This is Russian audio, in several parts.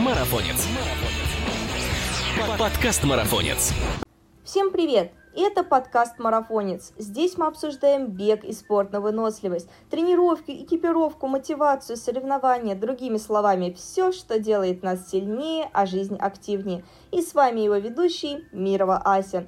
Марафонец. Подкаст Марафонец. Всем привет! Это подкаст «Марафонец». Здесь мы обсуждаем бег и спорт на выносливость, тренировки, экипировку, мотивацию, соревнования, другими словами, все, что делает нас сильнее, а жизнь активнее. И с вами его ведущий Мирова Ася.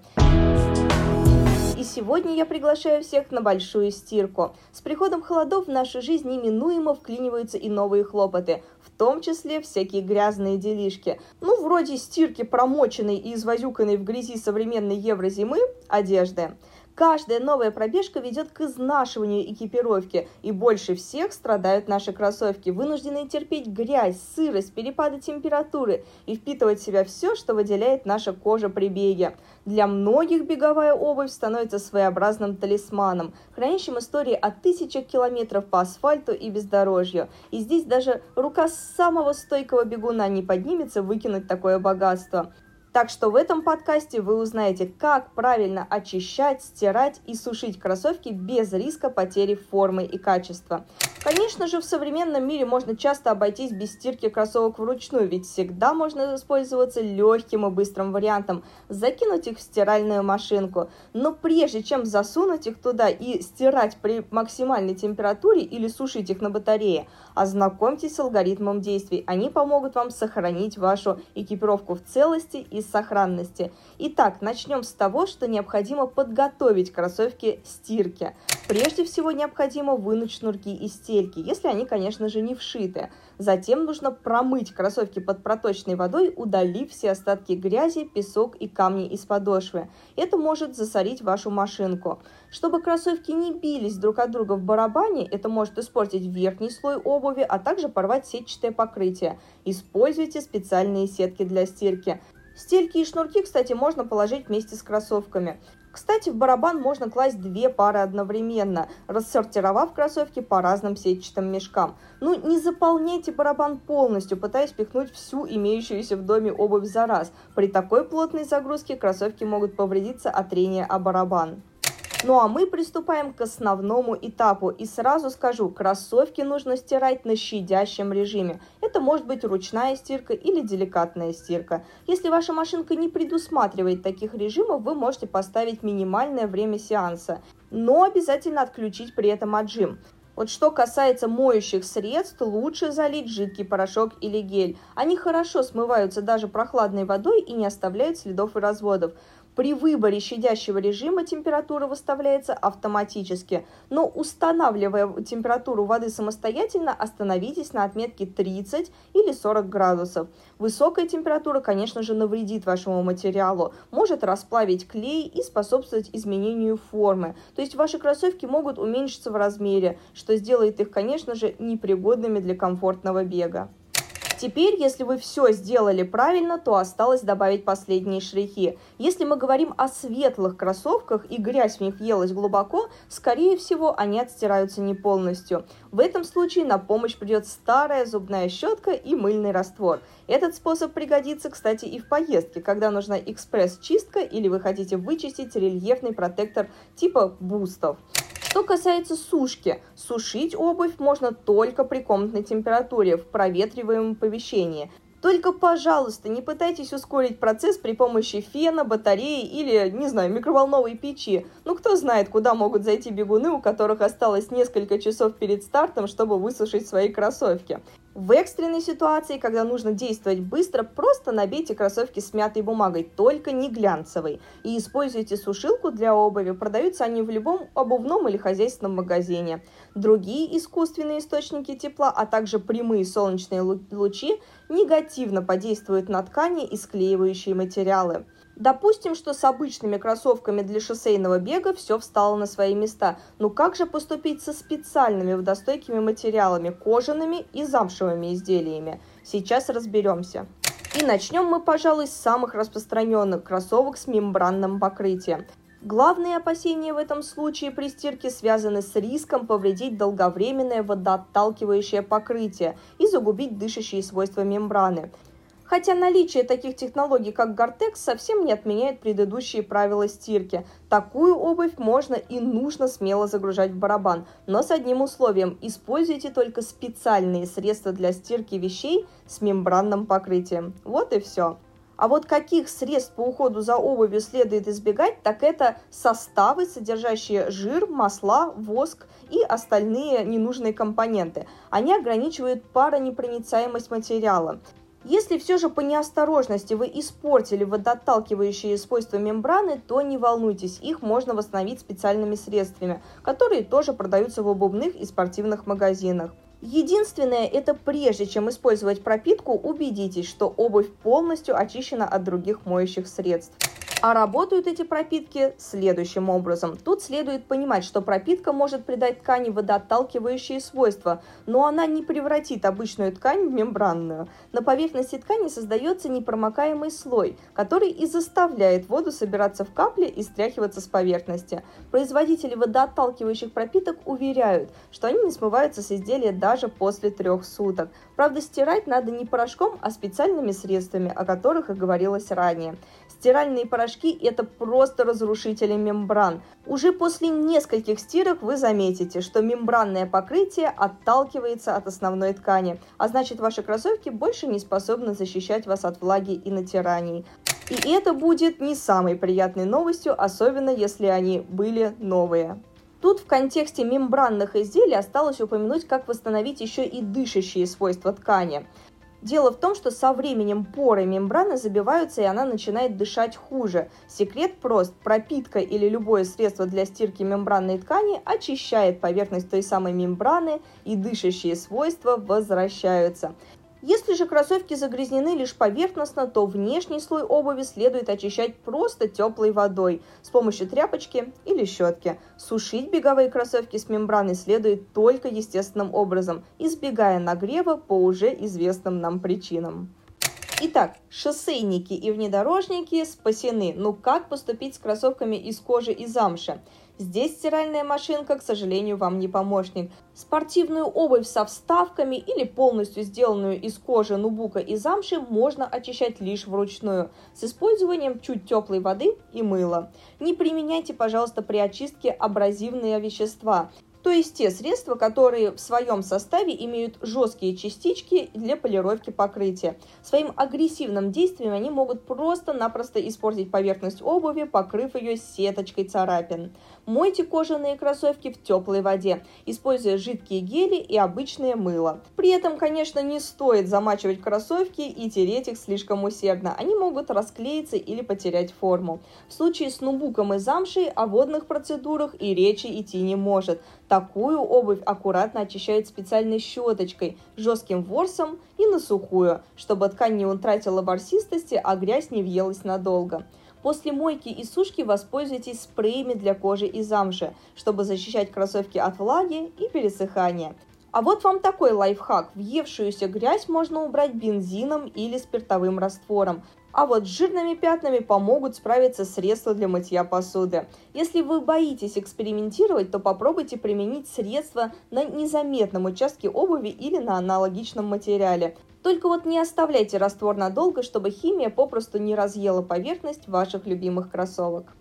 И сегодня я приглашаю всех на большую стирку. С приходом холодов в нашу жизнь неминуемо вклиниваются и новые хлопоты, в том числе всякие грязные делишки. Ну, вроде стирки промоченной и извозюканной в грязи современной еврозимы одежды. Каждая новая пробежка ведет к изнашиванию экипировки, и больше всех страдают наши кроссовки, вынужденные терпеть грязь, сырость, перепады температуры и впитывать в себя все, что выделяет наша кожа при беге. Для многих беговая обувь становится своеобразным талисманом, хранящим истории о тысячах километров по асфальту и бездорожью. И здесь даже рука самого стойкого бегуна не поднимется выкинуть такое богатство. Так что в этом подкасте вы узнаете, как правильно очищать, стирать и сушить кроссовки без риска потери формы и качества. Конечно же, в современном мире можно часто обойтись без стирки кроссовок вручную, ведь всегда можно воспользоваться легким и быстрым вариантом – закинуть их в стиральную машинку. Но прежде чем засунуть их туда и стирать при максимальной температуре или сушить их на батарее, ознакомьтесь с алгоритмом действий. Они помогут вам сохранить вашу экипировку в целости и сохранности. Итак, начнем с того, что необходимо подготовить кроссовки стирке. Прежде всего необходимо вынуть шнурки из стельки, если они, конечно же, не вшиты. Затем нужно промыть кроссовки под проточной водой, удалив все остатки грязи, песок и камни из подошвы. Это может засорить вашу машинку. Чтобы кроссовки не бились друг от друга в барабане, это может испортить верхний слой обуви, а также порвать сетчатое покрытие. Используйте специальные сетки для стирки. Стельки и шнурки, кстати, можно положить вместе с кроссовками. Кстати, в барабан можно класть две пары одновременно, рассортировав кроссовки по разным сетчатым мешкам. Ну, не заполняйте барабан полностью, пытаясь пихнуть всю имеющуюся в доме обувь за раз. При такой плотной загрузке кроссовки могут повредиться от трения о барабан. Ну а мы приступаем к основному этапу. И сразу скажу, кроссовки нужно стирать на щадящем режиме. Это может быть ручная стирка или деликатная стирка. Если ваша машинка не предусматривает таких режимов, вы можете поставить минимальное время сеанса, но обязательно отключить при этом отжим. Вот что касается моющих средств, лучше залить жидкий порошок или гель. Они хорошо смываются даже прохладной водой и не оставляют следов и разводов. При выборе щадящего режима температура выставляется автоматически, но устанавливая температуру воды самостоятельно, остановитесь на отметке 30 или 40 градусов. Высокая температура, конечно же, навредит вашему материалу, может расплавить клей и способствовать изменению формы. То есть ваши кроссовки могут уменьшиться в размере, что сделает их, конечно же, непригодными для комфортного бега. Теперь, если вы все сделали правильно, то осталось добавить последние штрихи. Если мы говорим о светлых кроссовках и грязь в них въелась глубоко, скорее всего, они отстираются не полностью. В этом случае на помощь придет старая зубная щетка и мыльный раствор. Этот способ пригодится, кстати, и в поездке, когда нужна экспресс-чистка или вы хотите вычистить рельефный протектор типа бустов. Что касается сушки, сушить обувь можно только при комнатной температуре в проветриваемом помещении. Только, пожалуйста, не пытайтесь ускорить процесс при помощи фена, батареи или, не знаю, микроволновой печи. Ну, кто знает, куда могут зайти бегуны, у которых осталось несколько часов перед стартом, чтобы высушить свои кроссовки. В экстренной ситуации, когда нужно действовать быстро, просто набейте кроссовки с мятой бумагой, только не глянцевой, и используйте сушилку для обуви. Продаются они в любом обувном или хозяйственном магазине. Другие искусственные источники тепла, а также прямые солнечные лучи негативно подействуют на ткани и склеивающие материалы. Допустим, что с обычными кроссовками для шоссейного бега все встало на свои места. Но как же поступить со специальными водостойкими материалами, кожаными и замшевыми изделиями? Сейчас разберемся. И начнем мы, пожалуй, с самых распространенных кроссовок с мембранным покрытием. Главные опасения в этом случае при стирке связаны с риском повредить долговременное водоотталкивающее покрытие и загубить дышащие свойства мембраны. Хотя наличие таких технологий, как Гортекс, совсем не отменяет предыдущие правила стирки. Такую обувь можно и нужно смело загружать в барабан, но с одним условием – используйте только специальные средства для стирки вещей с мембранным покрытием. Вот и все. А вот каких средств по уходу за обувью следует избегать, так это составы, содержащие жир, масла, воск и остальные ненужные компоненты. Они ограничивают паронепроницаемость материала. Если все же по неосторожности вы испортили водоотталкивающие свойства мембраны, то не волнуйтесь, их можно восстановить специальными средствами, которые тоже продаются в обувных и спортивных магазинах. Единственное, это прежде чем использовать пропитку, убедитесь, что обувь полностью очищена от других моющих средств. А работают эти пропитки следующим образом. Тут следует понимать, что пропитка может придать ткани водоотталкивающие свойства, но она не превратит обычную ткань в мембранную. На поверхности ткани создается непромокаемый слой, который и заставляет воду собираться в капли и стряхиваться с поверхности. Производители водоотталкивающих пропиток уверяют, что они не смываются с изделия даже после трех суток. Правда, стирать надо не порошком, а специальными средствами, о которых и говорилось ранее. Стиральные порошки – это просто разрушители мембран. Уже после нескольких стирок вы заметите, что мембранное покрытие отталкивается от основной ткани, а значит ваши кроссовки больше не способны защищать вас от влаги и натираний. И это будет не самой приятной новостью, особенно если они были новые. Тут в контексте мембранных изделий осталось упомянуть, как восстановить еще и дышащие свойства ткани. Дело в том, что со временем поры мембраны забиваются, и она начинает дышать хуже. Секрет прост. Пропитка или любое средство для стирки мембранной ткани очищает поверхность той самой мембраны, и дышащие свойства возвращаются. Если же кроссовки загрязнены лишь поверхностно, то внешний слой обуви следует очищать просто теплой водой с помощью тряпочки или щетки. Сушить беговые кроссовки с мембраной следует только естественным образом, избегая нагрева по уже известным нам причинам. Итак, шоссейники и внедорожники спасены. Но как поступить с кроссовками из кожи и замши? Здесь стиральная машинка, к сожалению, вам не помощник. Спортивную обувь со вставками или полностью сделанную из кожи, нубука и замши можно очищать лишь вручную, с использованием чуть теплой воды и мыла. Не применяйте, пожалуйста, при очистке абразивные вещества то есть те средства, которые в своем составе имеют жесткие частички для полировки покрытия. Своим агрессивным действием они могут просто-напросто испортить поверхность обуви, покрыв ее сеточкой царапин. Мойте кожаные кроссовки в теплой воде, используя жидкие гели и обычное мыло. При этом, конечно, не стоит замачивать кроссовки и тереть их слишком усердно. Они могут расклеиться или потерять форму. В случае с нубуком и замшей о водных процедурах и речи идти не может. Такую обувь аккуратно очищают специальной щеточкой, жестким ворсом и на сухую, чтобы ткань не утратила ворсистости, а грязь не въелась надолго. После мойки и сушки воспользуйтесь спреями для кожи и замши, чтобы защищать кроссовки от влаги и пересыхания. А вот вам такой лайфхак. Въевшуюся грязь можно убрать бензином или спиртовым раствором. А вот с жирными пятнами помогут справиться средства для мытья посуды. Если вы боитесь экспериментировать, то попробуйте применить средства на незаметном участке обуви или на аналогичном материале. Только вот не оставляйте раствор надолго, чтобы химия попросту не разъела поверхность ваших любимых кроссовок.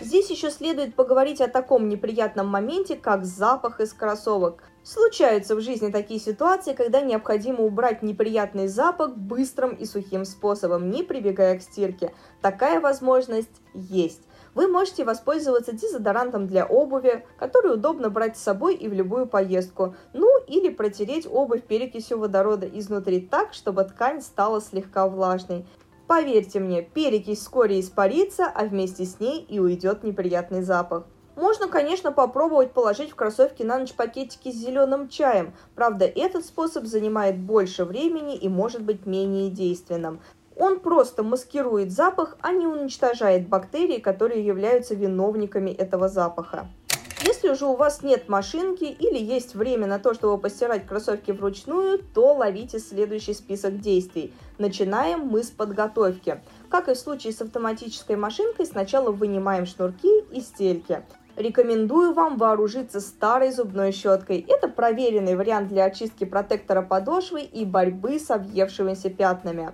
Здесь еще следует поговорить о таком неприятном моменте, как запах из кроссовок. Случаются в жизни такие ситуации, когда необходимо убрать неприятный запах быстрым и сухим способом, не прибегая к стирке. Такая возможность есть. Вы можете воспользоваться дезодорантом для обуви, который удобно брать с собой и в любую поездку. Ну или протереть обувь перекисью водорода изнутри так, чтобы ткань стала слегка влажной. Поверьте мне, перекись вскоре испарится, а вместе с ней и уйдет неприятный запах. Можно, конечно, попробовать положить в кроссовки на ночь пакетики с зеленым чаем. Правда, этот способ занимает больше времени и может быть менее действенным. Он просто маскирует запах, а не уничтожает бактерии, которые являются виновниками этого запаха. Если же у вас нет машинки или есть время на то, чтобы постирать кроссовки вручную, то ловите следующий список действий. Начинаем мы с подготовки. Как и в случае с автоматической машинкой, сначала вынимаем шнурки и стельки. Рекомендую вам вооружиться старой зубной щеткой. Это проверенный вариант для очистки протектора подошвы и борьбы с объевшимися пятнами.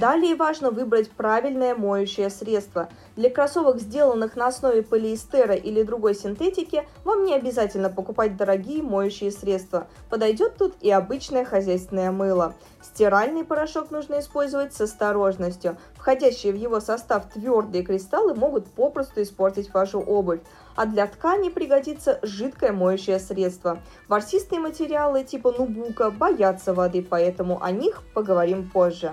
Далее важно выбрать правильное моющее средство. Для кроссовок, сделанных на основе полиэстера или другой синтетики, вам не обязательно покупать дорогие моющие средства. Подойдет тут и обычное хозяйственное мыло. Стиральный порошок нужно использовать с осторожностью. Входящие в его состав твердые кристаллы могут попросту испортить вашу обувь. А для ткани пригодится жидкое моющее средство. Ворсистые материалы типа нубука боятся воды, поэтому о них поговорим позже.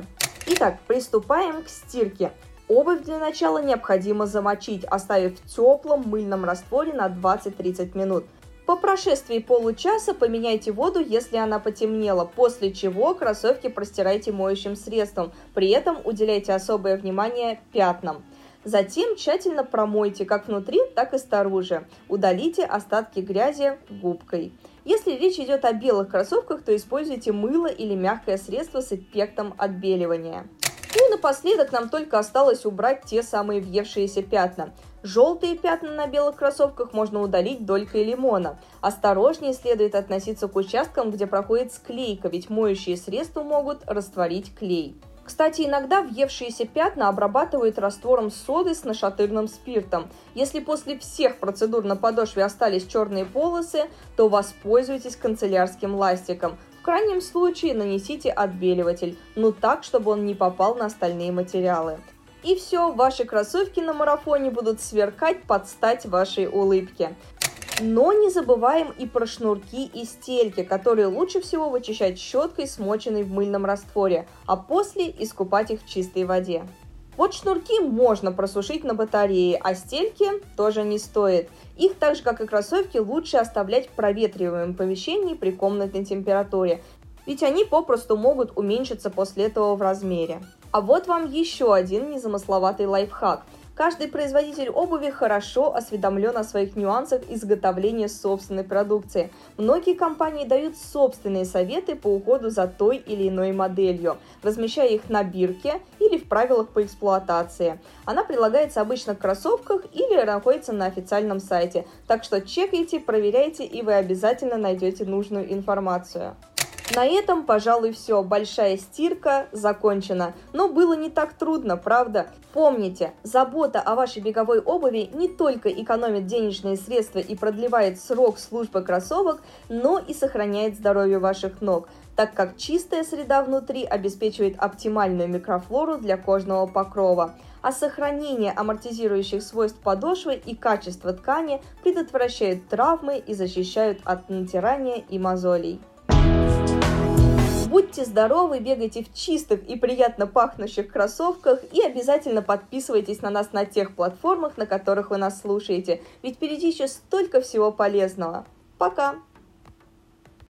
Итак, приступаем к стирке. Обувь для начала необходимо замочить, оставив в теплом мыльном растворе на 20-30 минут. По прошествии получаса поменяйте воду, если она потемнела, после чего кроссовки простирайте моющим средством, при этом уделяйте особое внимание пятнам. Затем тщательно промойте как внутри, так и снаружи. Удалите остатки грязи губкой. Если речь идет о белых кроссовках, то используйте мыло или мягкое средство с эффектом отбеливания. И напоследок нам только осталось убрать те самые въевшиеся пятна. Желтые пятна на белых кроссовках можно удалить долькой лимона. Осторожнее следует относиться к участкам, где проходит склейка, ведь моющие средства могут растворить клей. Кстати, иногда въевшиеся пятна обрабатывают раствором соды с нашатырным спиртом. Если после всех процедур на подошве остались черные полосы, то воспользуйтесь канцелярским ластиком. В крайнем случае нанесите отбеливатель, но так, чтобы он не попал на остальные материалы. И все, ваши кроссовки на марафоне будут сверкать под стать вашей улыбке. Но не забываем и про шнурки и стельки, которые лучше всего вычищать щеткой, смоченной в мыльном растворе, а после искупать их в чистой воде. Вот шнурки можно просушить на батарее, а стельки тоже не стоит. Их, так же как и кроссовки, лучше оставлять в проветриваемом помещении при комнатной температуре, ведь они попросту могут уменьшиться после этого в размере. А вот вам еще один незамысловатый лайфхак – Каждый производитель обуви хорошо осведомлен о своих нюансах изготовления собственной продукции. Многие компании дают собственные советы по уходу за той или иной моделью, размещая их на бирке или в правилах по эксплуатации. Она прилагается обычно в кроссовках или находится на официальном сайте, так что чекайте, проверяйте и вы обязательно найдете нужную информацию. На этом, пожалуй, все. Большая стирка закончена. Но было не так трудно, правда? Помните, забота о вашей беговой обуви не только экономит денежные средства и продлевает срок службы кроссовок, но и сохраняет здоровье ваших ног так как чистая среда внутри обеспечивает оптимальную микрофлору для кожного покрова, а сохранение амортизирующих свойств подошвы и качество ткани предотвращают травмы и защищают от натирания и мозолей. Будьте здоровы, бегайте в чистых и приятно пахнущих кроссовках и обязательно подписывайтесь на нас на тех платформах, на которых вы нас слушаете, ведь впереди еще столько всего полезного. Пока!